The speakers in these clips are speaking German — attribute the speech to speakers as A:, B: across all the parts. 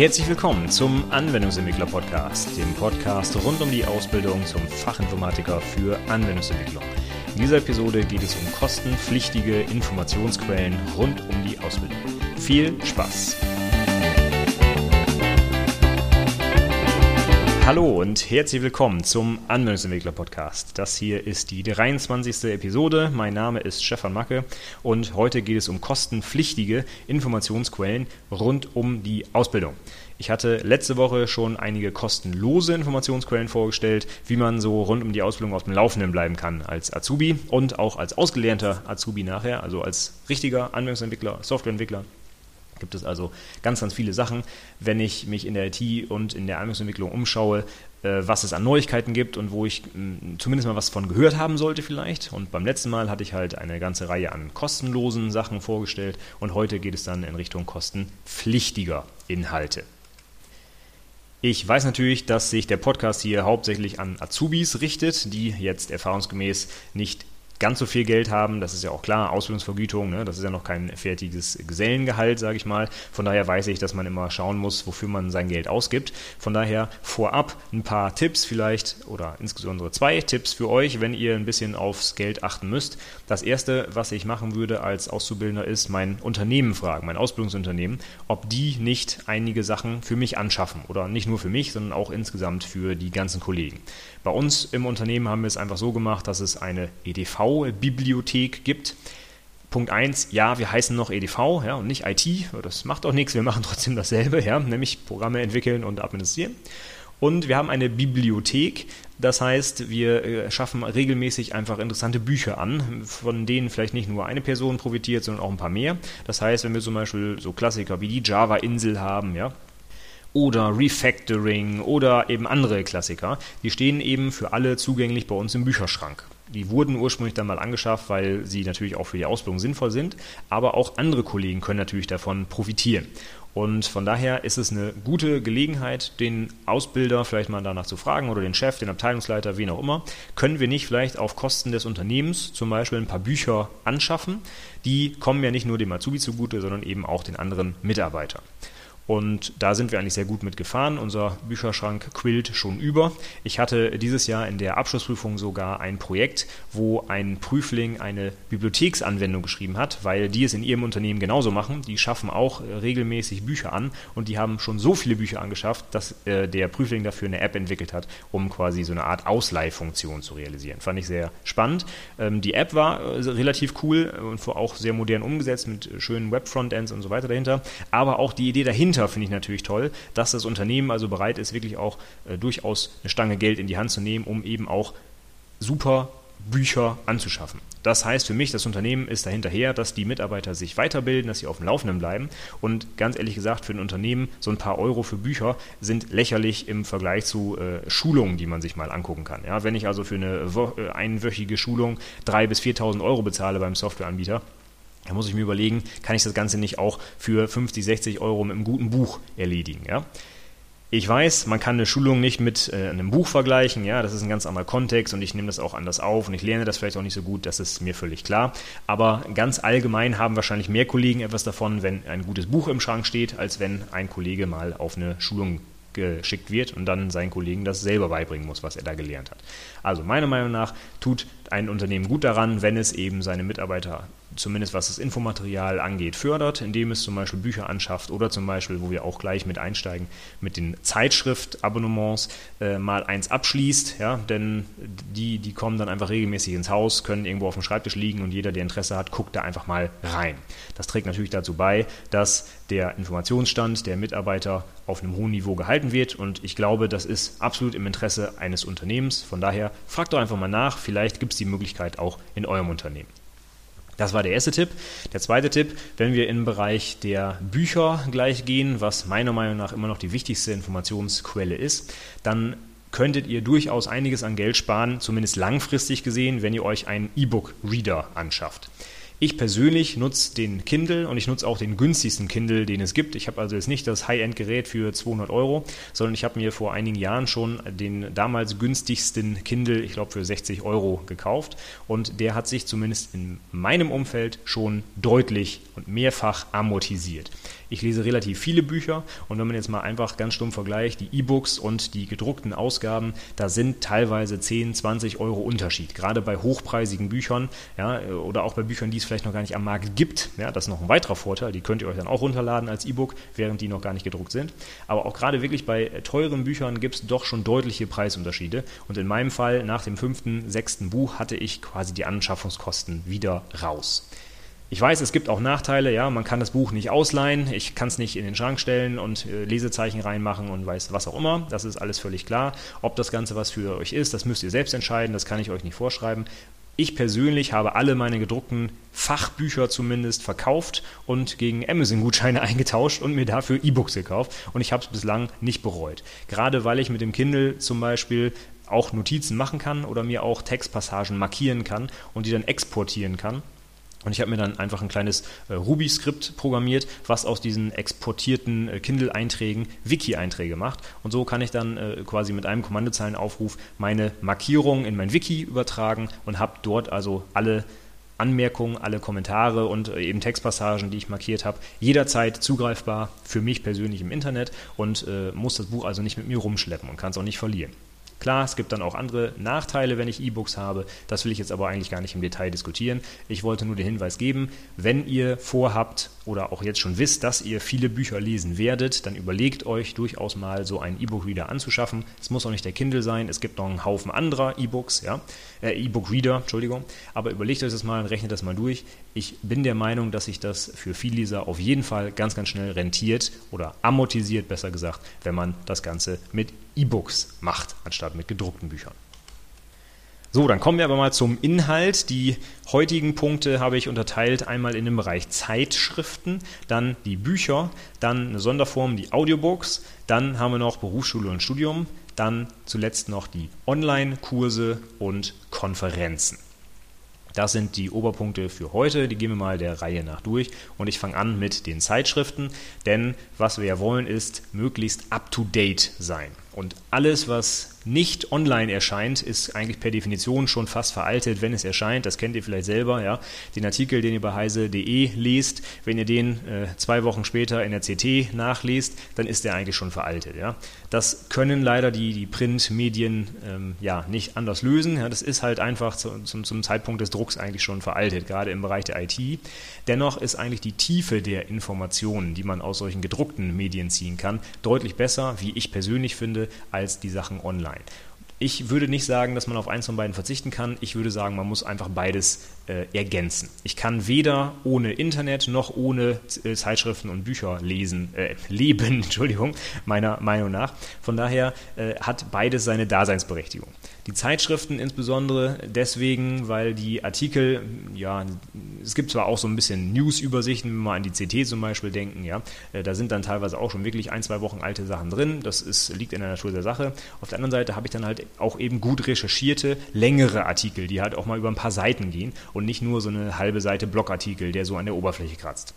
A: Herzlich willkommen zum Anwendungsentwickler Podcast, dem Podcast rund um die Ausbildung zum Fachinformatiker für Anwendungsentwicklung. In dieser Episode geht es um kostenpflichtige Informationsquellen rund um die Ausbildung. Viel Spaß! Hallo und herzlich willkommen zum Anwendungsentwickler Podcast. Das hier ist die 23. Episode. Mein Name ist Stefan Macke und heute geht es um kostenpflichtige Informationsquellen rund um die Ausbildung. Ich hatte letzte Woche schon einige kostenlose Informationsquellen vorgestellt, wie man so rund um die Ausbildung auf dem Laufenden bleiben kann als Azubi und auch als ausgelernter Azubi nachher, also als richtiger Anwendungsentwickler, Softwareentwickler gibt es also ganz, ganz viele Sachen. Wenn ich mich in der IT und in der Anwendungsentwicklung umschaue, äh, was es an Neuigkeiten gibt und wo ich zumindest mal was von gehört haben sollte vielleicht. Und beim letzten Mal hatte ich halt eine ganze Reihe an kostenlosen Sachen vorgestellt und heute geht es dann in Richtung kostenpflichtiger Inhalte. Ich weiß natürlich, dass sich der Podcast hier hauptsächlich an Azubis richtet, die jetzt erfahrungsgemäß nicht ganz so viel Geld haben. Das ist ja auch klar, Ausbildungsvergütung, ne? das ist ja noch kein fertiges Gesellengehalt, sage ich mal. Von daher weiß ich, dass man immer schauen muss, wofür man sein Geld ausgibt. Von daher vorab ein paar Tipps vielleicht oder insbesondere zwei Tipps für euch, wenn ihr ein bisschen aufs Geld achten müsst. Das erste, was ich machen würde als Auszubildender, ist mein Unternehmen fragen, mein Ausbildungsunternehmen, ob die nicht einige Sachen für mich anschaffen oder nicht nur für mich, sondern auch insgesamt für die ganzen Kollegen. Bei uns im Unternehmen haben wir es einfach so gemacht, dass es eine EDV-Bibliothek gibt. Punkt 1, ja, wir heißen noch EDV ja, und nicht IT. Das macht auch nichts, wir machen trotzdem dasselbe, ja, nämlich Programme entwickeln und administrieren. Und wir haben eine Bibliothek, das heißt, wir äh, schaffen regelmäßig einfach interessante Bücher an, von denen vielleicht nicht nur eine Person profitiert, sondern auch ein paar mehr. Das heißt, wenn wir zum Beispiel so Klassiker wie die Java-Insel haben, ja, oder Refactoring oder eben andere Klassiker. Die stehen eben für alle zugänglich bei uns im Bücherschrank. Die wurden ursprünglich dann mal angeschafft, weil sie natürlich auch für die Ausbildung sinnvoll sind, aber auch andere Kollegen können natürlich davon profitieren. Und von daher ist es eine gute Gelegenheit, den Ausbilder vielleicht mal danach zu fragen oder den Chef, den Abteilungsleiter, wen auch immer, können wir nicht vielleicht auf Kosten des Unternehmens zum Beispiel ein paar Bücher anschaffen? Die kommen ja nicht nur dem Azubi zugute, sondern eben auch den anderen Mitarbeitern. Und da sind wir eigentlich sehr gut mitgefahren. Unser Bücherschrank quillt schon über. Ich hatte dieses Jahr in der Abschlussprüfung sogar ein Projekt, wo ein Prüfling eine Bibliotheksanwendung geschrieben hat, weil die es in ihrem Unternehmen genauso machen. Die schaffen auch regelmäßig Bücher an und die haben schon so viele Bücher angeschafft, dass äh, der Prüfling dafür eine App entwickelt hat, um quasi so eine Art Ausleihfunktion zu realisieren. Fand ich sehr spannend. Ähm, die App war äh, relativ cool und auch sehr modern umgesetzt mit schönen Web-Frontends und so weiter dahinter. Aber auch die Idee dahinter dahinter finde ich natürlich toll, dass das Unternehmen also bereit ist, wirklich auch äh, durchaus eine Stange Geld in die Hand zu nehmen, um eben auch super Bücher anzuschaffen. Das heißt für mich, das Unternehmen ist dahinterher, dass die Mitarbeiter sich weiterbilden, dass sie auf dem Laufenden bleiben. Und ganz ehrlich gesagt, für ein Unternehmen so ein paar Euro für Bücher sind lächerlich im Vergleich zu äh, Schulungen, die man sich mal angucken kann. Ja, wenn ich also für eine äh, einwöchige Schulung 3.000 bis 4.000 Euro bezahle beim Softwareanbieter, da muss ich mir überlegen, kann ich das Ganze nicht auch für 50, 60 Euro mit einem guten Buch erledigen. Ja? Ich weiß, man kann eine Schulung nicht mit äh, einem Buch vergleichen, ja, das ist ein ganz anderer Kontext und ich nehme das auch anders auf und ich lerne das vielleicht auch nicht so gut, das ist mir völlig klar. Aber ganz allgemein haben wahrscheinlich mehr Kollegen etwas davon, wenn ein gutes Buch im Schrank steht, als wenn ein Kollege mal auf eine Schulung geschickt wird und dann seinen Kollegen das selber beibringen muss, was er da gelernt hat. Also meiner Meinung nach tut ein Unternehmen gut daran, wenn es eben seine Mitarbeiter zumindest was das Infomaterial angeht, fördert, indem es zum Beispiel Bücher anschafft oder zum Beispiel, wo wir auch gleich mit einsteigen, mit den Zeitschriftabonnements äh, mal eins abschließt, ja, denn die, die kommen dann einfach regelmäßig ins Haus, können irgendwo auf dem Schreibtisch liegen und jeder, der Interesse hat, guckt da einfach mal rein. Das trägt natürlich dazu bei, dass der Informationsstand der Mitarbeiter auf einem hohen Niveau gehalten wird und ich glaube, das ist absolut im Interesse eines Unternehmens. Von daher fragt doch einfach mal nach, vielleicht gibt es die Möglichkeit auch in eurem Unternehmen. Das war der erste Tipp. Der zweite Tipp, wenn wir im Bereich der Bücher gleich gehen, was meiner Meinung nach immer noch die wichtigste Informationsquelle ist, dann könntet ihr durchaus einiges an Geld sparen, zumindest langfristig gesehen, wenn ihr euch einen E-Book-Reader anschafft. Ich persönlich nutze den Kindle und ich nutze auch den günstigsten Kindle, den es gibt. Ich habe also jetzt nicht das High-End-Gerät für 200 Euro, sondern ich habe mir vor einigen Jahren schon den damals günstigsten Kindle, ich glaube für 60 Euro gekauft und der hat sich zumindest in meinem Umfeld schon deutlich und mehrfach amortisiert. Ich lese relativ viele Bücher und wenn man jetzt mal einfach ganz stumm vergleicht, die E-Books und die gedruckten Ausgaben, da sind teilweise 10, 20 Euro Unterschied. Gerade bei hochpreisigen Büchern ja, oder auch bei Büchern, die es vielleicht noch gar nicht am Markt gibt. Ja, das ist noch ein weiterer Vorteil. Die könnt ihr euch dann auch runterladen als E-Book, während die noch gar nicht gedruckt sind. Aber auch gerade wirklich bei teuren Büchern gibt es doch schon deutliche Preisunterschiede. Und in meinem Fall, nach dem fünften, sechsten Buch, hatte ich quasi die Anschaffungskosten wieder raus. Ich weiß, es gibt auch Nachteile, ja, man kann das Buch nicht ausleihen, ich kann es nicht in den Schrank stellen und äh, Lesezeichen reinmachen und weiß was auch immer, das ist alles völlig klar. Ob das Ganze was für euch ist, das müsst ihr selbst entscheiden, das kann ich euch nicht vorschreiben. Ich persönlich habe alle meine gedruckten Fachbücher zumindest verkauft und gegen Amazon-Gutscheine eingetauscht und mir dafür E-Books gekauft und ich habe es bislang nicht bereut. Gerade weil ich mit dem Kindle zum Beispiel auch Notizen machen kann oder mir auch Textpassagen markieren kann und die dann exportieren kann und ich habe mir dann einfach ein kleines äh, Ruby-Skript programmiert, was aus diesen exportierten äh, Kindle-Einträgen Wiki-Einträge macht. Und so kann ich dann äh, quasi mit einem Kommandozeilenaufruf meine Markierungen in mein Wiki übertragen und habe dort also alle Anmerkungen, alle Kommentare und äh, eben Textpassagen, die ich markiert habe, jederzeit zugreifbar für mich persönlich im Internet und äh, muss das Buch also nicht mit mir rumschleppen und kann es auch nicht verlieren. Klar, es gibt dann auch andere Nachteile, wenn ich E-Books habe. Das will ich jetzt aber eigentlich gar nicht im Detail diskutieren. Ich wollte nur den Hinweis geben, wenn ihr vorhabt oder auch jetzt schon wisst, dass ihr viele Bücher lesen werdet, dann überlegt euch durchaus mal so einen E-Book-Reader anzuschaffen. Es muss auch nicht der Kindle sein, es gibt noch einen Haufen anderer E-Books, ja, äh, E-Book-Reader, Entschuldigung. Aber überlegt euch das mal und rechnet das mal durch. Ich bin der Meinung, dass sich das für viele Leser auf jeden Fall ganz, ganz schnell rentiert oder amortisiert, besser gesagt, wenn man das Ganze mit E-Books macht, anstatt mit gedruckten Büchern. So, dann kommen wir aber mal zum Inhalt. Die heutigen Punkte habe ich unterteilt einmal in den Bereich Zeitschriften, dann die Bücher, dann eine Sonderform, die Audiobooks, dann haben wir noch Berufsschule und Studium, dann zuletzt noch die Online-Kurse und Konferenzen. Das sind die Oberpunkte für heute. Die gehen wir mal der Reihe nach durch. Und ich fange an mit den Zeitschriften, denn was wir ja wollen, ist möglichst up-to-date sein. Und alles, was nicht online erscheint, ist eigentlich per Definition schon fast veraltet, wenn es erscheint. Das kennt ihr vielleicht selber. Ja? Den Artikel, den ihr bei heise.de lest, wenn ihr den äh, zwei Wochen später in der CT nachlest, dann ist der eigentlich schon veraltet. Ja? Das können leider die, die Printmedien ähm, ja, nicht anders lösen. Ja? Das ist halt einfach zu, zum, zum Zeitpunkt des Drucks eigentlich schon veraltet, gerade im Bereich der IT. Dennoch ist eigentlich die Tiefe der Informationen, die man aus solchen gedruckten Medien ziehen kann, deutlich besser, wie ich persönlich finde, als die Sachen online. Ich würde nicht sagen, dass man auf eins von beiden verzichten kann. Ich würde sagen, man muss einfach beides äh, ergänzen. Ich kann weder ohne Internet noch ohne äh, Zeitschriften und Bücher lesen, äh, leben, Entschuldigung, meiner Meinung nach. Von daher äh, hat beides seine Daseinsberechtigung. Die Zeitschriften insbesondere deswegen, weil die Artikel, ja, es gibt zwar auch so ein bisschen News-Übersichten, wenn wir mal an die CT zum Beispiel denken, ja, äh, da sind dann teilweise auch schon wirklich ein, zwei Wochen alte Sachen drin. Das ist, liegt in der Natur der Sache. Auf der anderen Seite habe ich dann halt auch eben gut recherchierte, längere Artikel, die halt auch mal über ein paar Seiten gehen und nicht nur so eine halbe Seite Blogartikel, der so an der Oberfläche kratzt.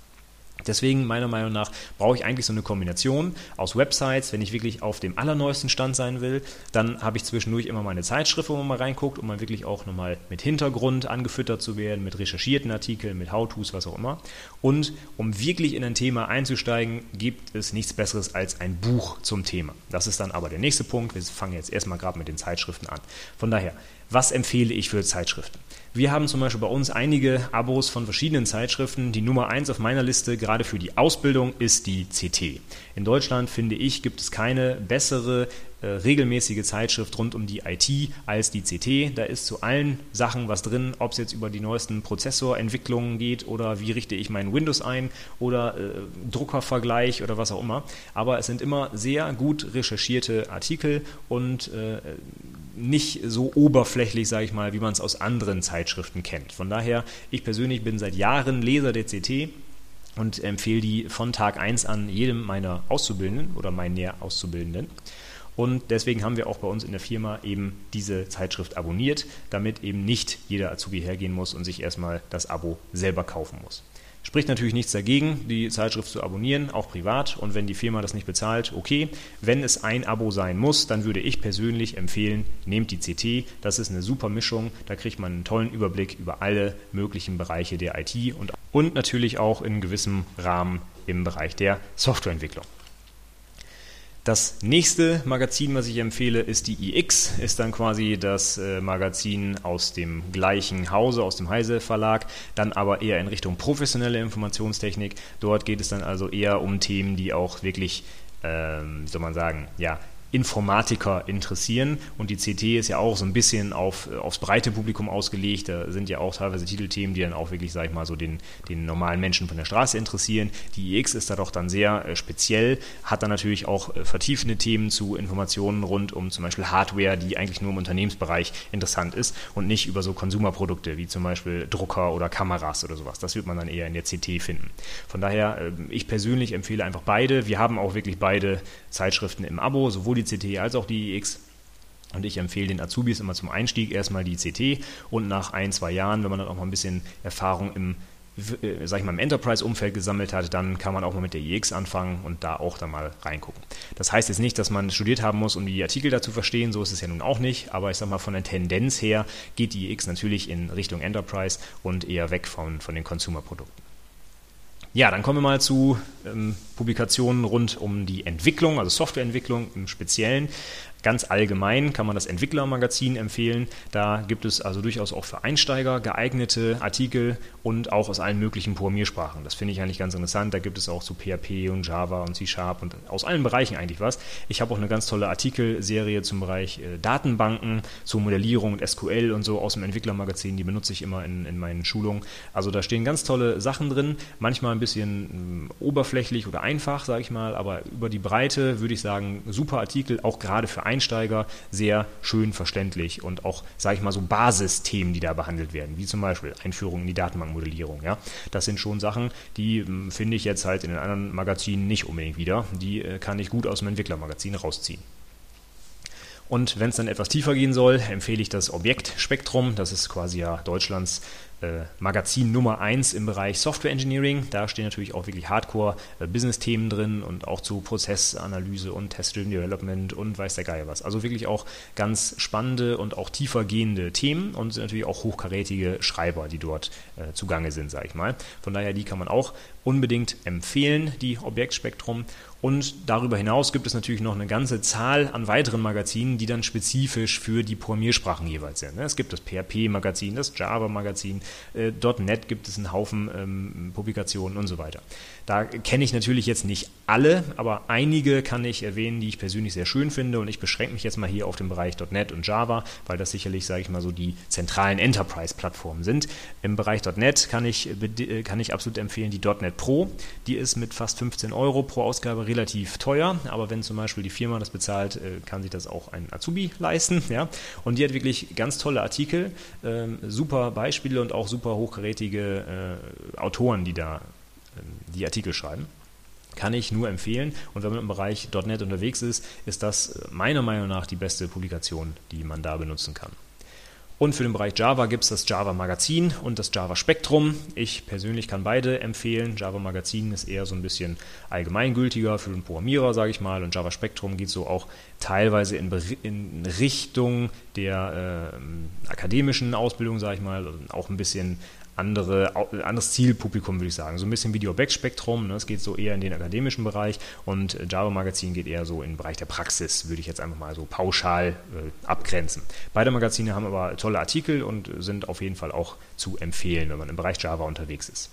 A: Deswegen, meiner Meinung nach, brauche ich eigentlich so eine Kombination aus Websites. Wenn ich wirklich auf dem allerneuesten Stand sein will, dann habe ich zwischendurch immer meine Zeitschrift, wo man mal reinguckt, um mal wirklich auch nochmal mit Hintergrund angefüttert zu werden, mit recherchierten Artikeln, mit How-Tos, was auch immer. Und um wirklich in ein Thema einzusteigen, gibt es nichts Besseres als ein Buch zum Thema. Das ist dann aber der nächste Punkt. Wir fangen jetzt erstmal gerade mit den Zeitschriften an. Von daher, was empfehle ich für Zeitschriften? Wir haben zum Beispiel bei uns einige Abos von verschiedenen Zeitschriften. Die Nummer eins auf meiner Liste, gerade für die Ausbildung, ist die CT. In Deutschland, finde ich, gibt es keine bessere regelmäßige Zeitschrift rund um die IT als die CT. Da ist zu allen Sachen was drin, ob es jetzt über die neuesten Prozessorentwicklungen geht oder wie richte ich meinen Windows ein oder äh, Druckervergleich oder was auch immer. Aber es sind immer sehr gut recherchierte Artikel und äh, nicht so oberflächlich, sage ich mal, wie man es aus anderen Zeitschriften kennt. Von daher, ich persönlich bin seit Jahren Leser der CT und empfehle die von Tag 1 an jedem meiner Auszubildenden oder meinen Auszubildenden. Und deswegen haben wir auch bei uns in der Firma eben diese Zeitschrift abonniert, damit eben nicht jeder Azubi hergehen muss und sich erstmal das Abo selber kaufen muss. Spricht natürlich nichts dagegen, die Zeitschrift zu abonnieren, auch privat. Und wenn die Firma das nicht bezahlt, okay. Wenn es ein Abo sein muss, dann würde ich persönlich empfehlen, nehmt die CT. Das ist eine super Mischung. Da kriegt man einen tollen Überblick über alle möglichen Bereiche der IT und, und natürlich auch in gewissem Rahmen im Bereich der Softwareentwicklung. Das nächste Magazin, was ich empfehle, ist die iX, ist dann quasi das äh, Magazin aus dem gleichen Hause, aus dem Heise Verlag, dann aber eher in Richtung professionelle Informationstechnik. Dort geht es dann also eher um Themen, die auch wirklich, ähm, soll man sagen, ja, Informatiker interessieren. Und die CT ist ja auch so ein bisschen auf, äh, aufs breite Publikum ausgelegt. Da sind ja auch teilweise Titelthemen, die dann auch wirklich, sag ich mal, so den, den normalen Menschen von der Straße interessieren. Die IX ist da doch dann sehr äh, speziell, hat dann natürlich auch äh, vertiefende Themen zu Informationen rund um zum Beispiel Hardware, die eigentlich nur im Unternehmensbereich interessant ist und nicht über so Konsumerprodukte wie zum Beispiel Drucker oder Kameras oder sowas. Das wird man dann eher in der CT finden. Von daher, äh, ich persönlich empfehle einfach beide. Wir haben auch wirklich beide Zeitschriften im Abo, sowohl die die CT als auch die iX. Und ich empfehle den Azubis immer zum Einstieg erstmal die CT und nach ein, zwei Jahren, wenn man dann auch mal ein bisschen Erfahrung im, äh, sag ich mal, im Enterprise-Umfeld gesammelt hat, dann kann man auch mal mit der iX anfangen und da auch dann mal reingucken. Das heißt jetzt nicht, dass man studiert haben muss, um die Artikel dazu verstehen, so ist es ja nun auch nicht, aber ich sag mal, von der Tendenz her geht die iX natürlich in Richtung Enterprise und eher weg von, von den Consumer-Produkten. Ja, dann kommen wir mal zu ähm, Publikationen rund um die Entwicklung, also Softwareentwicklung im Speziellen. Ganz allgemein kann man das Entwicklermagazin empfehlen. Da gibt es also durchaus auch für Einsteiger geeignete Artikel und auch aus allen möglichen Programmiersprachen. Das finde ich eigentlich ganz interessant. Da gibt es auch zu PHP und Java und C Sharp und aus allen Bereichen eigentlich was. Ich habe auch eine ganz tolle Artikelserie zum Bereich äh, Datenbanken, zur Modellierung und SQL und so aus dem Entwicklermagazin. Die benutze ich immer in, in meinen Schulungen. Also da stehen ganz tolle Sachen drin. Manchmal ein bisschen äh, oberflächlich oder einfach, sage ich mal, aber über die Breite würde ich sagen, super Artikel, auch gerade für Einsteiger Einsteiger sehr schön verständlich und auch, sage ich mal, so Basisthemen, die da behandelt werden, wie zum Beispiel Einführung in die Datenbankmodellierung. Ja? Das sind schon Sachen, die hm, finde ich jetzt halt in den anderen Magazinen nicht unbedingt wieder. Die äh, kann ich gut aus dem Entwicklermagazin rausziehen. Und wenn es dann etwas tiefer gehen soll, empfehle ich das Objektspektrum. Das ist quasi ja Deutschlands Magazin Nummer 1 im Bereich Software Engineering. Da stehen natürlich auch wirklich Hardcore-Business-Themen äh, drin und auch zu Prozessanalyse und Test-Driven Development und weiß der Geier was. Also wirklich auch ganz spannende und auch tiefer gehende Themen und sind natürlich auch hochkarätige Schreiber, die dort äh, zugange sind, sage ich mal. Von daher, die kann man auch unbedingt empfehlen, die Objektspektrum. Und darüber hinaus gibt es natürlich noch eine ganze Zahl an weiteren Magazinen, die dann spezifisch für die Programmiersprachen jeweils sind. Es gibt das PHP-Magazin, das Java-Magazin, äh, .NET gibt es einen Haufen ähm, Publikationen und so weiter. Da kenne ich natürlich jetzt nicht alle, aber einige kann ich erwähnen, die ich persönlich sehr schön finde und ich beschränke mich jetzt mal hier auf den Bereich .NET und Java, weil das sicherlich, sage ich mal, so die zentralen Enterprise-Plattformen sind. Im Bereich .NET kann ich, äh, kann ich absolut empfehlen die .NET Pro. Die ist mit fast 15 Euro pro Ausgabe relativ teuer, aber wenn zum Beispiel die Firma das bezahlt, äh, kann sich das auch ein Azubi leisten. Ja? Und die hat wirklich ganz tolle Artikel, ähm, super Beispiele und auch super hochkarätige äh, Autoren, die da die Artikel schreiben. Kann ich nur empfehlen. Und wenn man im Bereich .NET unterwegs ist, ist das äh, meiner Meinung nach die beste Publikation, die man da benutzen kann. Und für den Bereich Java gibt es das Java Magazin und das Java Spektrum. Ich persönlich kann beide empfehlen. Java Magazin ist eher so ein bisschen allgemeingültiger für den Programmierer, sage ich mal. Und Java Spektrum geht so auch teilweise in, in Richtung der äh, akademischen Ausbildung, sage ich mal. Auch ein bisschen andere, anderes Zielpublikum, würde ich sagen. So ein bisschen Objektspektrum. Ne? Es geht so eher in den akademischen Bereich und äh, Java Magazin geht eher so in den Bereich der Praxis, würde ich jetzt einfach mal so pauschal äh, abgrenzen. Beide Magazine haben aber tolle Artikel und sind auf jeden Fall auch zu empfehlen, wenn man im Bereich Java unterwegs ist.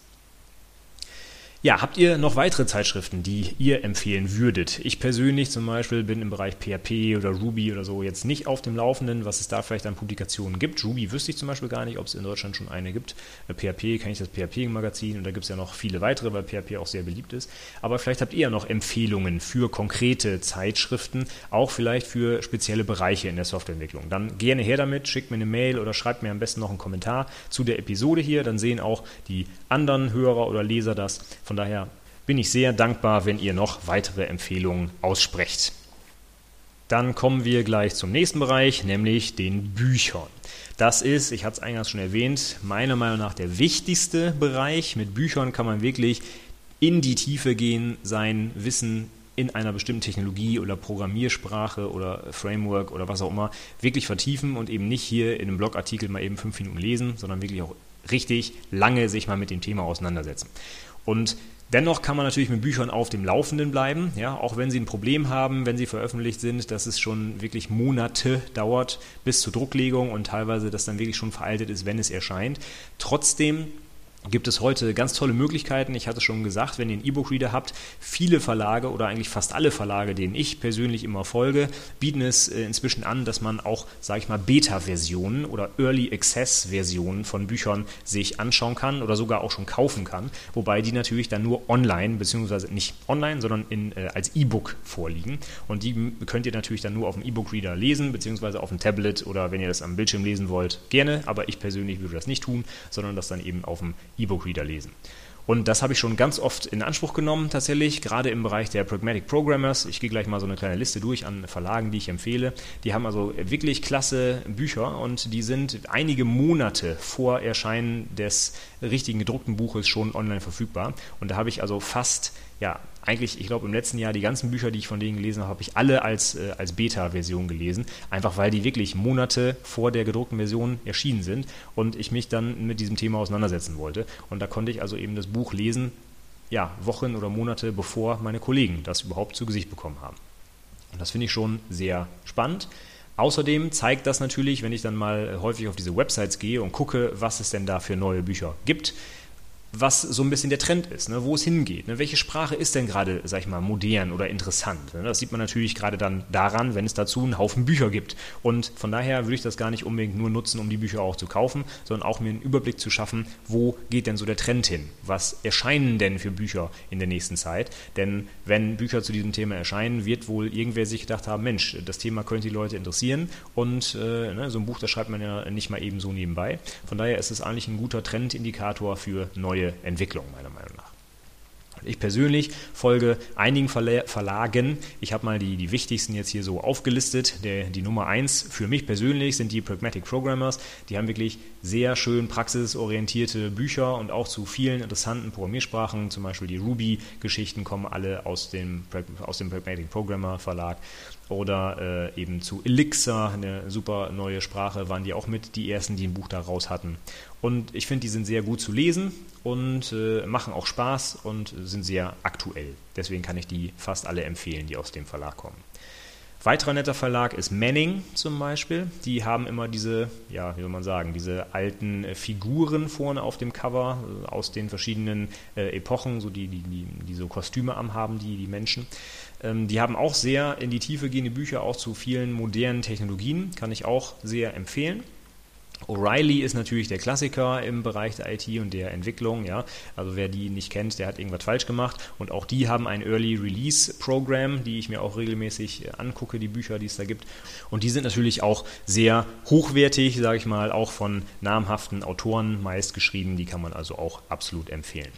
A: Ja, habt ihr noch weitere Zeitschriften, die ihr empfehlen würdet? Ich persönlich zum Beispiel bin im Bereich PHP oder Ruby oder so jetzt nicht auf dem Laufenden, was es da vielleicht an Publikationen gibt. Ruby wüsste ich zum Beispiel gar nicht, ob es in Deutschland schon eine gibt. PHP kann ich das PHP-Magazin und da gibt es ja noch viele weitere, weil PHP auch sehr beliebt ist. Aber vielleicht habt ihr ja noch Empfehlungen für konkrete Zeitschriften, auch vielleicht für spezielle Bereiche in der Softwareentwicklung. Dann gerne her damit, schickt mir eine Mail oder schreibt mir am besten noch einen Kommentar zu der Episode hier. Dann sehen auch die anderen Hörer oder Leser das. Von daher bin ich sehr dankbar, wenn ihr noch weitere Empfehlungen aussprecht. dann kommen wir gleich zum nächsten Bereich, nämlich den Büchern. Das ist, ich hatte es eingangs schon erwähnt, meiner Meinung nach der wichtigste Bereich. Mit Büchern kann man wirklich in die Tiefe gehen, sein Wissen in einer bestimmten Technologie oder Programmiersprache oder Framework oder was auch immer wirklich vertiefen und eben nicht hier in einem Blogartikel mal eben fünf Minuten lesen, sondern wirklich auch richtig lange sich mal mit dem Thema auseinandersetzen. Und Dennoch kann man natürlich mit Büchern auf dem Laufenden bleiben, ja, auch wenn sie ein Problem haben, wenn sie veröffentlicht sind, dass es schon wirklich Monate dauert bis zur Drucklegung und teilweise das dann wirklich schon veraltet ist, wenn es erscheint. Trotzdem gibt es heute ganz tolle Möglichkeiten. Ich hatte schon gesagt, wenn ihr einen E-Book-Reader habt, viele Verlage oder eigentlich fast alle Verlage, denen ich persönlich immer folge, bieten es äh, inzwischen an, dass man auch, sage ich mal, Beta-Versionen oder Early Access-Versionen von Büchern sich anschauen kann oder sogar auch schon kaufen kann, wobei die natürlich dann nur online, beziehungsweise nicht online, sondern in, äh, als E-Book vorliegen. Und die könnt ihr natürlich dann nur auf dem E-Book-Reader lesen, beziehungsweise auf dem Tablet oder wenn ihr das am Bildschirm lesen wollt, gerne. Aber ich persönlich würde das nicht tun, sondern das dann eben auf dem E-Book-Reader lesen. Und das habe ich schon ganz oft in Anspruch genommen, tatsächlich, gerade im Bereich der Pragmatic Programmers. Ich gehe gleich mal so eine kleine Liste durch an Verlagen, die ich empfehle. Die haben also wirklich klasse Bücher und die sind einige Monate vor Erscheinen des richtigen gedruckten Buches schon online verfügbar. Und da habe ich also fast ja, eigentlich, ich glaube, im letzten Jahr die ganzen Bücher, die ich von denen gelesen habe, habe ich alle als, äh, als Beta-Version gelesen. Einfach weil die wirklich Monate vor der gedruckten Version erschienen sind und ich mich dann mit diesem Thema auseinandersetzen wollte. Und da konnte ich also eben das Buch lesen, ja, Wochen oder Monate bevor meine Kollegen das überhaupt zu Gesicht bekommen haben. Und das finde ich schon sehr spannend. Außerdem zeigt das natürlich, wenn ich dann mal häufig auf diese Websites gehe und gucke, was es denn da für neue Bücher gibt, was so ein bisschen der Trend ist, ne, wo es hingeht. Ne, welche Sprache ist denn gerade, sag ich mal, modern oder interessant? Ne? Das sieht man natürlich gerade dann daran, wenn es dazu einen Haufen Bücher gibt. Und von daher würde ich das gar nicht unbedingt nur nutzen, um die Bücher auch zu kaufen, sondern auch mir einen Überblick zu schaffen, wo geht denn so der Trend hin? Was erscheinen denn für Bücher in der nächsten Zeit? Denn wenn Bücher zu diesem Thema erscheinen, wird wohl irgendwer sich gedacht haben, Mensch, das Thema könnte die Leute interessieren. Und äh, ne, so ein Buch, das schreibt man ja nicht mal eben so nebenbei. Von daher ist es eigentlich ein guter Trendindikator für neue neue Entwicklung, meiner Meinung nach. Ich persönlich folge einigen Verlagen. Ich habe mal die, die wichtigsten jetzt hier so aufgelistet. Der, die Nummer eins für mich persönlich sind die Pragmatic Programmers. Die haben wirklich sehr schön praxisorientierte Bücher und auch zu vielen interessanten Programmiersprachen. Zum Beispiel die Ruby-Geschichten kommen alle aus dem, aus dem Pragmatic Programmer Verlag. Oder äh, eben zu Elixir, eine super neue Sprache, waren die auch mit die ersten, die ein Buch da raus hatten. Und ich finde, die sind sehr gut zu lesen und äh, machen auch Spaß und sind sehr aktuell. Deswegen kann ich die fast alle empfehlen, die aus dem Verlag kommen. Weiterer netter Verlag ist Manning zum Beispiel. Die haben immer diese, ja, wie soll man sagen, diese alten äh, Figuren vorne auf dem Cover äh, aus den verschiedenen äh, Epochen, so die, die, die, die, so Kostüme am haben, die, die Menschen. Ähm, die haben auch sehr in die Tiefe gehende Bücher, auch zu vielen modernen Technologien, kann ich auch sehr empfehlen. O'Reilly ist natürlich der Klassiker im Bereich der IT und der Entwicklung. Ja. Also wer die nicht kennt, der hat irgendwas falsch gemacht. Und auch die haben ein Early Release Program, die ich mir auch regelmäßig äh, angucke, die Bücher, die es da gibt. Und die sind natürlich auch sehr hochwertig, sage ich mal, auch von namhaften Autoren meist geschrieben. Die kann man also auch absolut empfehlen.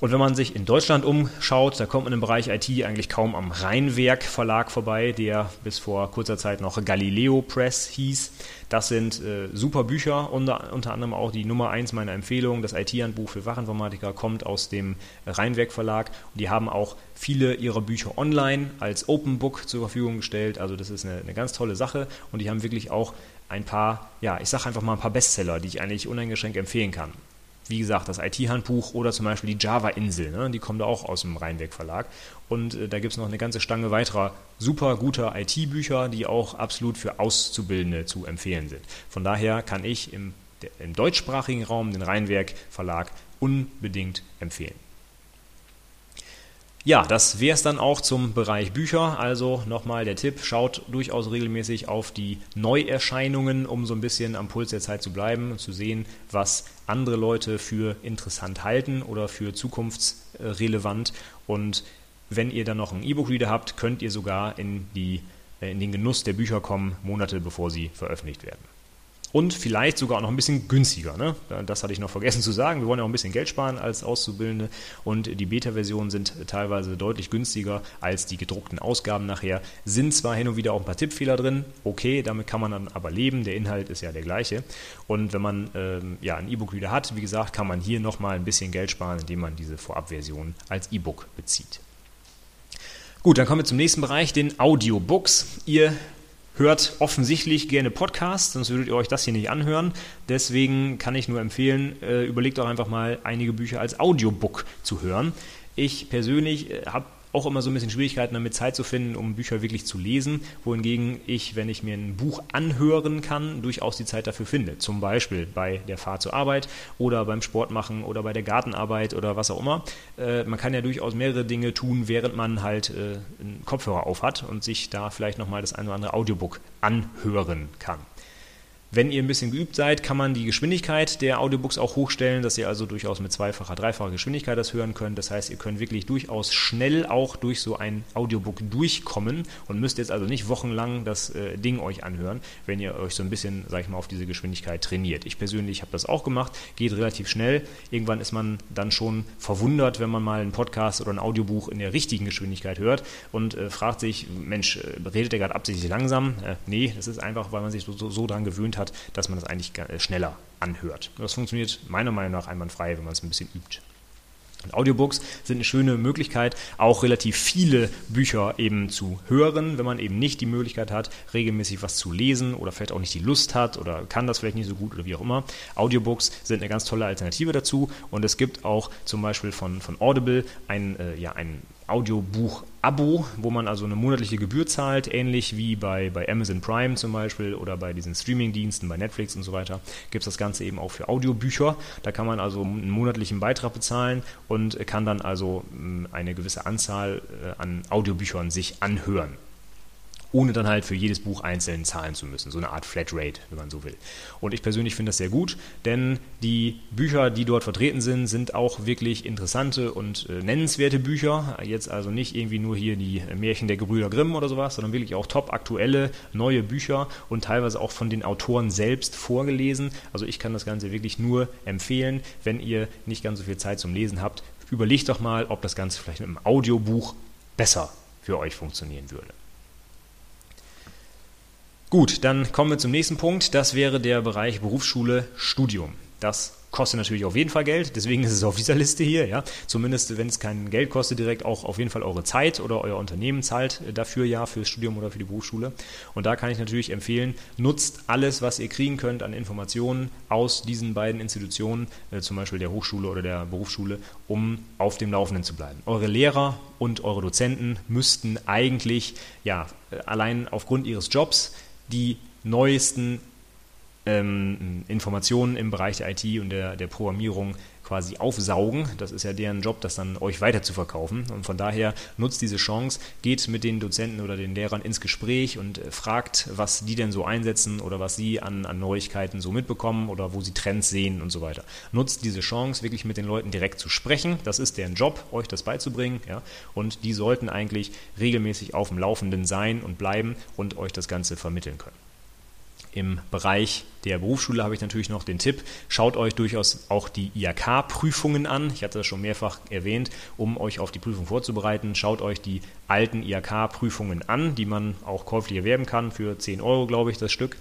A: Und wenn man sich in Deutschland umschaut, da kommt man im Bereich IT eigentlich kaum am Rheinwerk Verlag vorbei, der bis vor kurzer Zeit noch Galileo Press hieß. Das sind äh, super Bücher, unter, unter anderem auch die Nummer 1 meiner Empfehlung, das IT-Handbuch für Fachinformatiker, kommt aus dem Rheinwerk Verlag. Und die haben auch viele ihrer Bücher online als Open Book zur Verfügung gestellt. Also das ist eine, eine ganz tolle Sache. Und die haben wirklich auch ein paar, ja, ich sage einfach mal ein paar Bestseller, die ich eigentlich uneingeschränkt empfehlen kann wie gesagt, das IT-Handbuch oder zum Beispiel die Java-Insel, ne? die kommen da auch aus dem Rheinweg Verlag. Und äh, da gibt es noch eine ganze Stange weiterer super guter IT-Bücher, die auch absolut für Auszubildende zu empfehlen sind. Von daher kann ich im, im deutschsprachigen Raum den Rheinwerk Verlag unbedingt empfehlen. Ja, das wäre es dann auch zum Bereich Bücher. Also nochmal der Tipp, schaut durchaus regelmäßig auf die Neuerscheinungen, um so ein bisschen am Puls der Zeit zu bleiben und zu sehen, was andere Leute für interessant halten oder für zukunftsrelevant. Und wenn ihr dann noch einen E-Book-Reader habt, könnt ihr sogar in, die, in den Genuss der Bücher kommen, Monate bevor sie veröffentlicht werden. Und vielleicht sogar auch noch ein bisschen günstiger. Ne? Das hatte ich noch vergessen zu sagen. Wir wollen ja auch ein bisschen Geld sparen als Auszubildende und die Beta-Versionen sind teilweise deutlich günstiger als die gedruckten Ausgaben nachher. Sind zwar hin und wieder auch ein paar Tippfehler drin, okay, damit kann man dann aber leben. Der Inhalt ist ja der gleiche. Und wenn man ähm, ja ein E-Book wieder hat, wie gesagt, kann man hier nochmal ein bisschen Geld sparen, indem man diese Vorabversion als E-Book bezieht. Gut, dann kommen wir zum nächsten Bereich, den Audiobooks. Ihr hört offensichtlich gerne Podcasts, sonst würdet ihr euch das hier nicht anhören. Deswegen kann ich nur empfehlen, äh, überlegt auch einfach mal einige Bücher als Audiobook zu hören. Ich persönlich äh, habe auch immer so ein bisschen Schwierigkeiten damit, Zeit zu finden, um Bücher wirklich zu lesen, wohingegen ich, wenn ich mir ein Buch anhören kann, durchaus die Zeit dafür finde. Zum Beispiel bei der Fahrt zur Arbeit oder beim Sportmachen oder bei der Gartenarbeit oder was auch immer. Äh, man kann ja durchaus mehrere Dinge tun, während man halt äh, einen Kopfhörer auf hat und sich da vielleicht nochmal das eine oder andere Audiobook anhören kann. Wenn ihr ein bisschen geübt seid, kann man die Geschwindigkeit der Audiobooks auch hochstellen, dass ihr also durchaus mit zweifacher, dreifacher Geschwindigkeit das hören könnt. Das heißt, ihr könnt wirklich durchaus schnell auch durch so ein Audiobook durchkommen und müsst jetzt also nicht wochenlang das äh, Ding euch anhören, wenn ihr euch so ein bisschen, sag ich mal, auf diese Geschwindigkeit trainiert. Ich persönlich habe das auch gemacht, geht relativ schnell. Irgendwann ist man dann schon verwundert, wenn man mal einen Podcast oder ein Audiobuch in der richtigen Geschwindigkeit hört und äh, fragt sich, Mensch, äh, redet der gerade absichtlich langsam? Äh, nee, das ist einfach, weil man sich so, so, so dran gewöhnt hat hat, dass man das eigentlich schneller anhört. Das funktioniert meiner Meinung nach einwandfrei, wenn man es ein bisschen übt. Und Audiobooks sind eine schöne Möglichkeit, auch relativ viele Bücher eben zu hören, wenn man eben nicht die Möglichkeit hat, regelmäßig was zu lesen oder vielleicht auch nicht die Lust hat oder kann das vielleicht nicht so gut oder wie auch immer. Audiobooks sind eine ganz tolle Alternative dazu und es gibt auch zum Beispiel von, von Audible ein, äh, ja, ein Audiobuch-Abo, wo man also eine monatliche Gebühr zahlt, ähnlich wie bei, bei Amazon Prime zum Beispiel oder bei diesen Streaming-Diensten, bei Netflix und so weiter, gibt es das Ganze eben auch für Audiobücher. Da kann man also einen monatlichen Beitrag bezahlen und kann dann also hm, eine gewisse Anzahl äh, an Audiobüchern sich anhören ohne dann halt für jedes Buch einzeln zahlen zu müssen. So eine Art Flatrate, wenn man so will. Und ich persönlich finde das sehr gut, denn die Bücher, die dort vertreten sind, sind auch wirklich interessante und äh, nennenswerte Bücher. Jetzt also nicht irgendwie nur hier die Märchen der Gebrüder Grimm oder sowas, sondern wirklich auch top aktuelle, neue Bücher und teilweise auch von den Autoren selbst vorgelesen. Also ich kann das Ganze wirklich nur empfehlen, wenn ihr nicht ganz so viel Zeit zum Lesen habt. Überlegt doch mal, ob das Ganze vielleicht mit einem Audiobuch besser für euch funktionieren würde. Gut, dann kommen wir zum nächsten Punkt. Das wäre der Bereich Berufsschule, Studium. Das kostet natürlich auf jeden Fall Geld, deswegen ist es auf dieser Liste hier, ja. Zumindest wenn es kein Geld kostet, direkt auch auf jeden Fall eure Zeit oder euer Unternehmen zahlt dafür ja fürs Studium oder für die Berufsschule. Und da kann ich natürlich empfehlen, nutzt alles, was ihr kriegen könnt an Informationen aus diesen beiden Institutionen, äh, zum Beispiel der Hochschule oder der Berufsschule, um auf dem Laufenden zu bleiben. Eure Lehrer und eure Dozenten müssten eigentlich ja äh, allein aufgrund ihres Jobs die neuesten ähm, Informationen im Bereich der IT und der, der Programmierung quasi aufsaugen. Das ist ja deren Job, das dann euch weiter zu verkaufen. Und von daher nutzt diese Chance, geht mit den Dozenten oder den Lehrern ins Gespräch und äh, fragt, was die denn so einsetzen oder was sie an, an Neuigkeiten so mitbekommen oder wo sie Trends sehen und so weiter. Nutzt diese Chance, wirklich mit den Leuten direkt zu sprechen. Das ist deren Job, euch das beizubringen. Ja? Und die sollten eigentlich regelmäßig auf dem Laufenden sein und bleiben und euch das Ganze vermitteln können. Im Bereich der Berufsschule habe ich natürlich noch den Tipp, schaut euch durchaus auch die IHK-Prüfungen an. Ich hatte das schon mehrfach erwähnt, um euch auf die Prüfung vorzubereiten. Schaut euch die alten IHK-Prüfungen an, die man auch käuflich erwerben kann für 10 Euro, glaube ich, das Stück.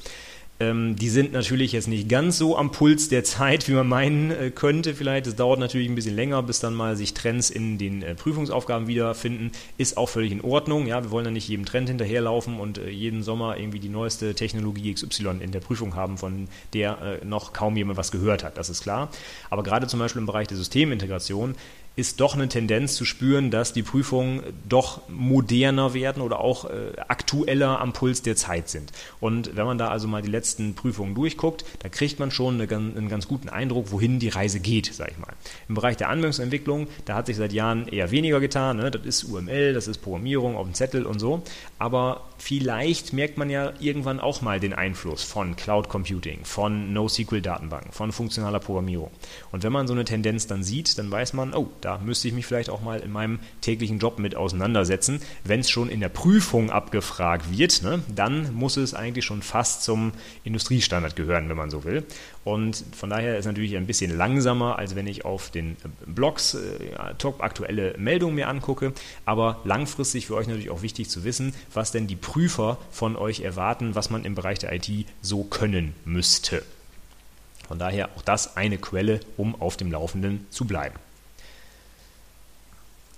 A: Ähm, die sind natürlich jetzt nicht ganz so am Puls der Zeit, wie man meinen äh, könnte vielleicht. Es dauert natürlich ein bisschen länger, bis dann mal sich Trends in den äh, Prüfungsaufgaben wiederfinden. Ist auch völlig in Ordnung. Ja, wir wollen ja nicht jedem Trend hinterherlaufen und äh, jeden Sommer irgendwie die neueste Technologie XY in der Prüfung haben, von der äh, noch kaum jemand was gehört hat. Das ist klar. Aber gerade zum Beispiel im Bereich der Systemintegration ist doch eine Tendenz zu spüren, dass die Prüfungen doch moderner werden oder auch äh, aktueller am Puls der Zeit sind. Und wenn man da also mal die letzten Prüfungen durchguckt, da kriegt man schon eine, einen ganz guten Eindruck, wohin die Reise geht, sage ich mal. Im Bereich der Anwendungsentwicklung, da hat sich seit Jahren eher weniger getan. Ne? Das ist UML, das ist Programmierung auf dem Zettel und so. Aber vielleicht merkt man ja irgendwann auch mal den Einfluss von Cloud Computing, von NoSQL-Datenbanken, von funktionaler Programmierung. Und wenn man so eine Tendenz dann sieht, dann weiß man, oh, da müsste ich mich vielleicht auch mal in meinem täglichen Job mit auseinandersetzen. Wenn es schon in der Prüfung abgefragt wird, ne, dann muss es eigentlich schon fast zum Industriestandard gehören, wenn man so will. Und von daher ist es natürlich ein bisschen langsamer, als wenn ich auf den Blogs äh, top aktuelle Meldungen mir angucke. Aber langfristig für euch natürlich auch wichtig zu wissen, was denn die Prüfer von euch erwarten, was man im Bereich der IT so können müsste. Von daher auch das eine Quelle, um auf dem Laufenden zu bleiben.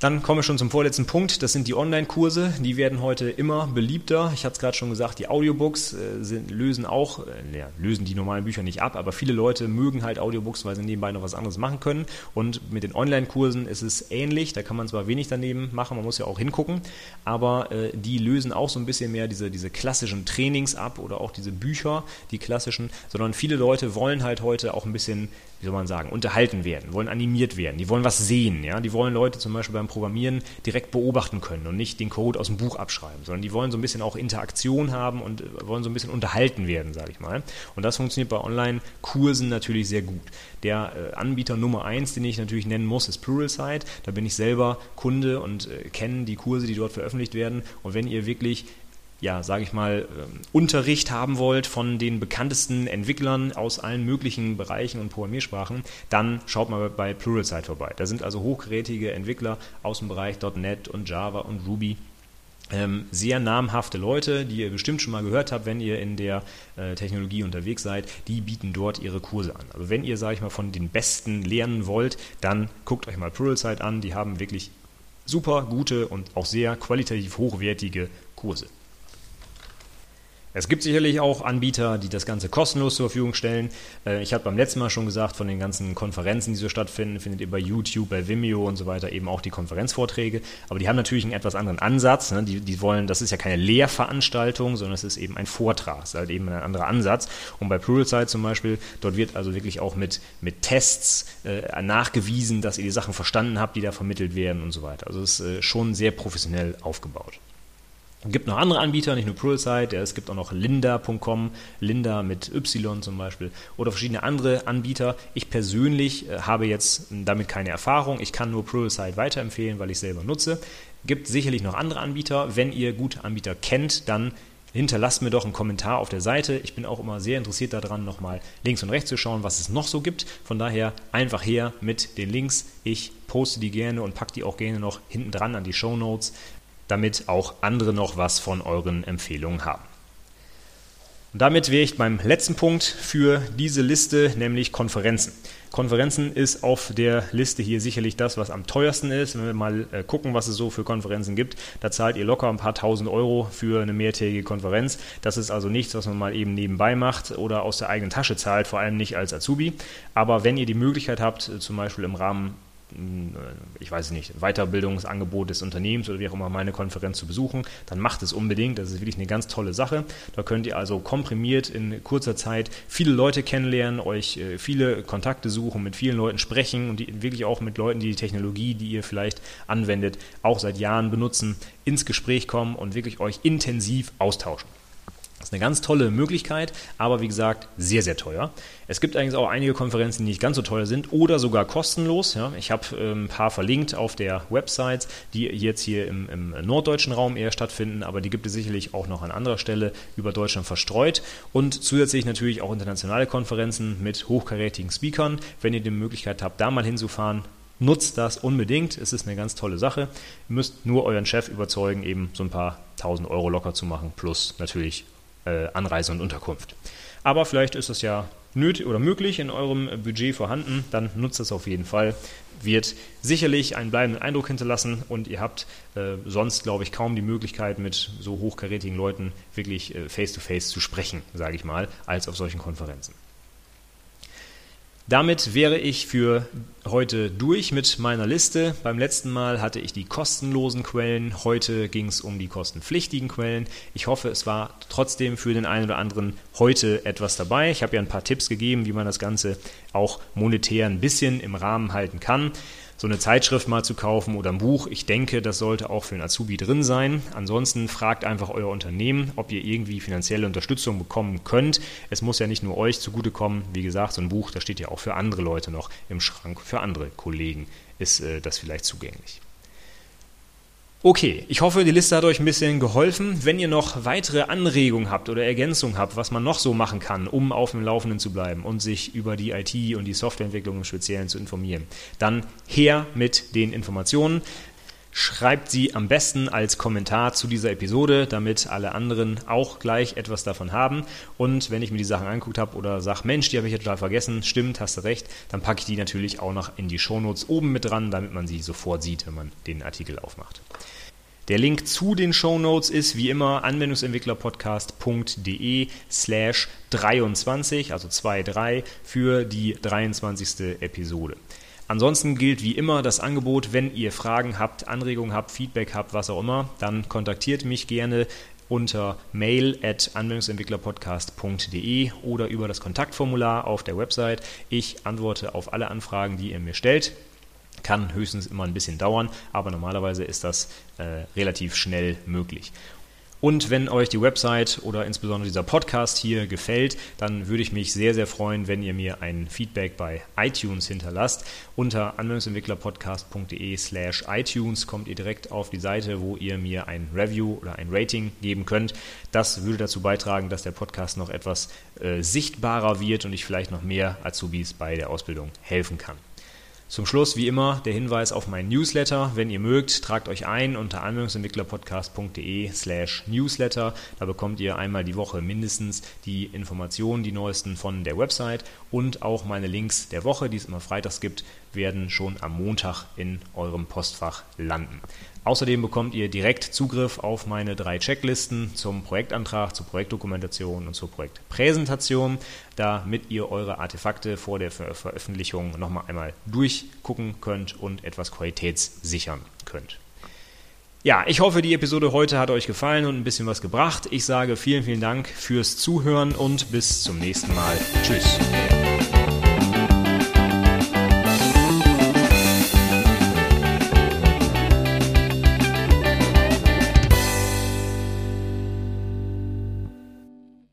A: Dann kommen wir schon zum vorletzten Punkt. Das sind die Online-Kurse. Die werden heute immer beliebter. Ich hatte es gerade schon gesagt, die Audiobooks äh, sind, lösen auch, äh, ja, lösen die normalen Bücher nicht ab, aber viele Leute mögen halt Audiobooks, weil sie nebenbei noch was anderes machen können. Und mit den Online-Kursen ist es ähnlich. Da kann man zwar wenig daneben machen, man muss ja auch hingucken, aber äh, die lösen auch so ein bisschen mehr diese, diese klassischen Trainings ab oder auch diese Bücher, die klassischen, sondern viele Leute wollen halt heute auch ein bisschen wie soll man sagen, unterhalten werden, wollen animiert werden, die wollen was sehen, ja, die wollen Leute zum Beispiel beim Programmieren direkt beobachten können und nicht den Code aus dem Buch abschreiben, sondern die wollen so ein bisschen auch Interaktion haben und wollen so ein bisschen unterhalten werden, sage ich mal. Und das funktioniert bei Online-Kursen natürlich sehr gut. Der äh, Anbieter Nummer eins, den ich natürlich nennen muss, ist Pluralsight. Da bin ich selber Kunde und äh, kenne die Kurse, die dort veröffentlicht werden. Und wenn ihr wirklich ja, sage ich mal, ähm, Unterricht haben wollt von den bekanntesten Entwicklern aus allen möglichen Bereichen und Programmiersprachen, dann schaut mal bei Pluralsight vorbei. Da sind also hochgerätige Entwickler aus dem Bereich .NET und Java und Ruby. Ähm, sehr namhafte Leute, die ihr bestimmt schon mal gehört habt, wenn ihr in der äh, Technologie unterwegs seid, die bieten dort ihre Kurse an. Also wenn ihr, sage ich mal, von den Besten lernen wollt, dann guckt euch mal Pluralsight an. Die haben wirklich super gute und auch sehr qualitativ hochwertige Kurse. Es gibt sicherlich auch Anbieter, die das Ganze kostenlos zur Verfügung stellen. Äh, ich habe beim letzten Mal schon gesagt, von den ganzen Konferenzen, die so stattfinden, findet ihr bei YouTube, bei Vimeo und so weiter eben auch die Konferenzvorträge. Aber die haben natürlich einen etwas anderen Ansatz. Ne? Die, die wollen, das ist ja keine Lehrveranstaltung, sondern es ist eben ein Vortrag. Es ist halt eben ein anderer Ansatz. Und bei Pluralsight zum Beispiel, dort wird also wirklich auch mit, mit Tests äh, nachgewiesen, dass ihr die Sachen verstanden habt, die da vermittelt werden und so weiter. Also es ist äh, schon sehr professionell aufgebaut. Es gibt noch andere Anbieter, nicht nur Pluralsight, es gibt auch noch Linda.com, Linda mit Y zum Beispiel, oder verschiedene andere Anbieter. Ich persönlich äh, habe jetzt damit keine Erfahrung. Ich kann nur Pluralsight weiterempfehlen, weil ich selber nutze. Gibt sicherlich noch andere Anbieter. Wenn ihr gute Anbieter kennt, dann hinterlasst mir doch einen Kommentar auf der Seite. Ich bin auch immer sehr interessiert daran, nochmal links und rechts zu schauen, was es noch so gibt. Von daher einfach her mit den Links. Ich poste die gerne und packe die auch gerne noch hinten dran an die Show Notes damit auch andere noch was von euren Empfehlungen haben. Und damit wäre ich beim letzten Punkt für diese Liste, nämlich Konferenzen. Konferenzen ist auf der Liste hier sicherlich das, was am teuersten ist. Wenn wir mal äh, gucken, was es so für Konferenzen gibt, da zahlt ihr locker ein paar tausend Euro für eine mehrtägige Konferenz. Das ist also nichts, was man mal eben nebenbei macht oder aus der eigenen Tasche zahlt, vor allem nicht als Azubi. Aber wenn ihr die Möglichkeit habt, zum Beispiel im Rahmen ich weiß nicht, Weiterbildungsangebot des Unternehmens oder wie auch immer meine Konferenz zu besuchen, dann macht es unbedingt. Das ist wirklich eine ganz tolle Sache. Da könnt ihr also komprimiert in kurzer Zeit viele Leute kennenlernen, euch äh, viele Kontakte suchen, mit vielen Leuten sprechen und die, wirklich auch mit Leuten, die die Technologie, die ihr vielleicht anwendet, auch seit Jahren benutzen, ins Gespräch kommen und wirklich euch intensiv austauschen. Das ist eine ganz tolle Möglichkeit, aber wie gesagt, sehr, sehr teuer. Es gibt eigentlich auch einige Konferenzen, die nicht ganz so teuer sind oder sogar kostenlos. Ja, ich habe ähm, ein paar verlinkt auf der Website, die jetzt hier im, im, norddeutschen Raum eher stattfinden, aber die gibt es sicherlich auch noch an anderer Stelle über Deutschland verstreut. Und zusätzlich natürlich auch internationale Konferenzen mit hochkarätigen Speakern. Wenn ihr die Möglichkeit habt, da mal hinzufahren, nutzt das unbedingt. Es ist eine ganz tolle Sache. Ihr müsst nur euren Chef überzeugen, eben so ein paar tausend Euro locker zu machen, plus natürlich äh, Anreise und Unterkunft. Aber vielleicht ist es ja nötig oder möglich in eurem Budget vorhanden, dann nutzt es auf jeden Fall. Wird sicherlich einen bleibenden Eindruck hinterlassen und ihr habt äh, sonst, glaube ich, kaum die Möglichkeit, mit so hochkarätigen Leuten wirklich äh, face-to-face -face zu sprechen, sage ich mal, als auf solchen Konferenzen. Damit wäre ich für heute durch mit meiner Liste. Beim letzten Mal hatte ich die kostenlosen Quellen, heute ging es um die kostenpflichtigen Quellen. Ich hoffe, es war trotzdem für den einen oder anderen heute etwas dabei. Ich habe ja ein paar Tipps gegeben, wie man das Ganze auch monetär ein bisschen im Rahmen halten kann so eine Zeitschrift mal zu kaufen oder ein Buch. Ich denke, das sollte auch für einen Azubi drin sein. Ansonsten fragt einfach euer Unternehmen, ob ihr irgendwie finanzielle Unterstützung bekommen könnt. Es muss ja nicht nur euch zugutekommen. Wie gesagt, so ein Buch, das steht ja auch für andere Leute noch im Schrank, für andere Kollegen ist äh, das vielleicht zugänglich. Okay, ich hoffe, die Liste hat euch ein bisschen geholfen. Wenn ihr noch weitere Anregungen habt oder Ergänzungen habt, was man noch so machen kann, um auf dem Laufenden zu bleiben und sich über die IT und die Softwareentwicklung im Speziellen zu informieren, dann her mit den Informationen. Schreibt sie am besten als Kommentar zu dieser Episode, damit alle anderen auch gleich etwas davon haben. Und wenn ich mir die Sachen angeguckt habe oder sage, Mensch, die habe ich ja total vergessen, stimmt, hast du recht, dann packe ich die natürlich auch noch in die Shownotes oben mit dran, damit man sie sofort sieht, wenn man den Artikel aufmacht. Der Link zu den Show Notes ist wie immer anwendungsentwicklerpodcast.de slash 23, also 23 für die 23. Episode. Ansonsten gilt wie immer das Angebot, wenn ihr Fragen habt, Anregungen habt, Feedback habt, was auch immer, dann kontaktiert mich gerne unter mail at anwendungsentwicklerpodcast.de oder über das Kontaktformular auf der Website. Ich antworte auf alle Anfragen, die ihr mir stellt. Kann höchstens immer ein bisschen dauern, aber normalerweise ist das äh, relativ schnell möglich. Und wenn euch die Website oder insbesondere dieser Podcast hier gefällt, dann würde ich mich sehr, sehr freuen, wenn ihr mir ein Feedback bei iTunes hinterlasst. Unter anwendungsentwicklerpodcast.de slash iTunes kommt ihr direkt auf die Seite, wo ihr mir ein Review oder ein Rating geben könnt. Das würde dazu beitragen, dass der Podcast noch etwas äh, sichtbarer wird und ich vielleicht noch mehr Azubis bei der Ausbildung helfen kann. Zum Schluss wie immer der Hinweis auf meinen Newsletter. Wenn ihr mögt, tragt euch ein unter anwendungsentwicklerpodcast.de slash newsletter. Da bekommt ihr einmal die Woche mindestens die Informationen, die neuesten von der Website und auch meine Links der Woche, die es immer freitags gibt, werden schon am Montag in eurem Postfach landen. Außerdem bekommt ihr direkt Zugriff auf meine drei Checklisten zum Projektantrag, zur Projektdokumentation und zur Projektpräsentation, damit ihr eure Artefakte vor der Ver Veröffentlichung nochmal einmal durchgucken könnt und etwas qualitätssichern könnt. Ja, ich hoffe, die Episode heute hat euch gefallen und ein bisschen was gebracht. Ich sage vielen, vielen Dank fürs Zuhören und bis zum nächsten Mal. Tschüss.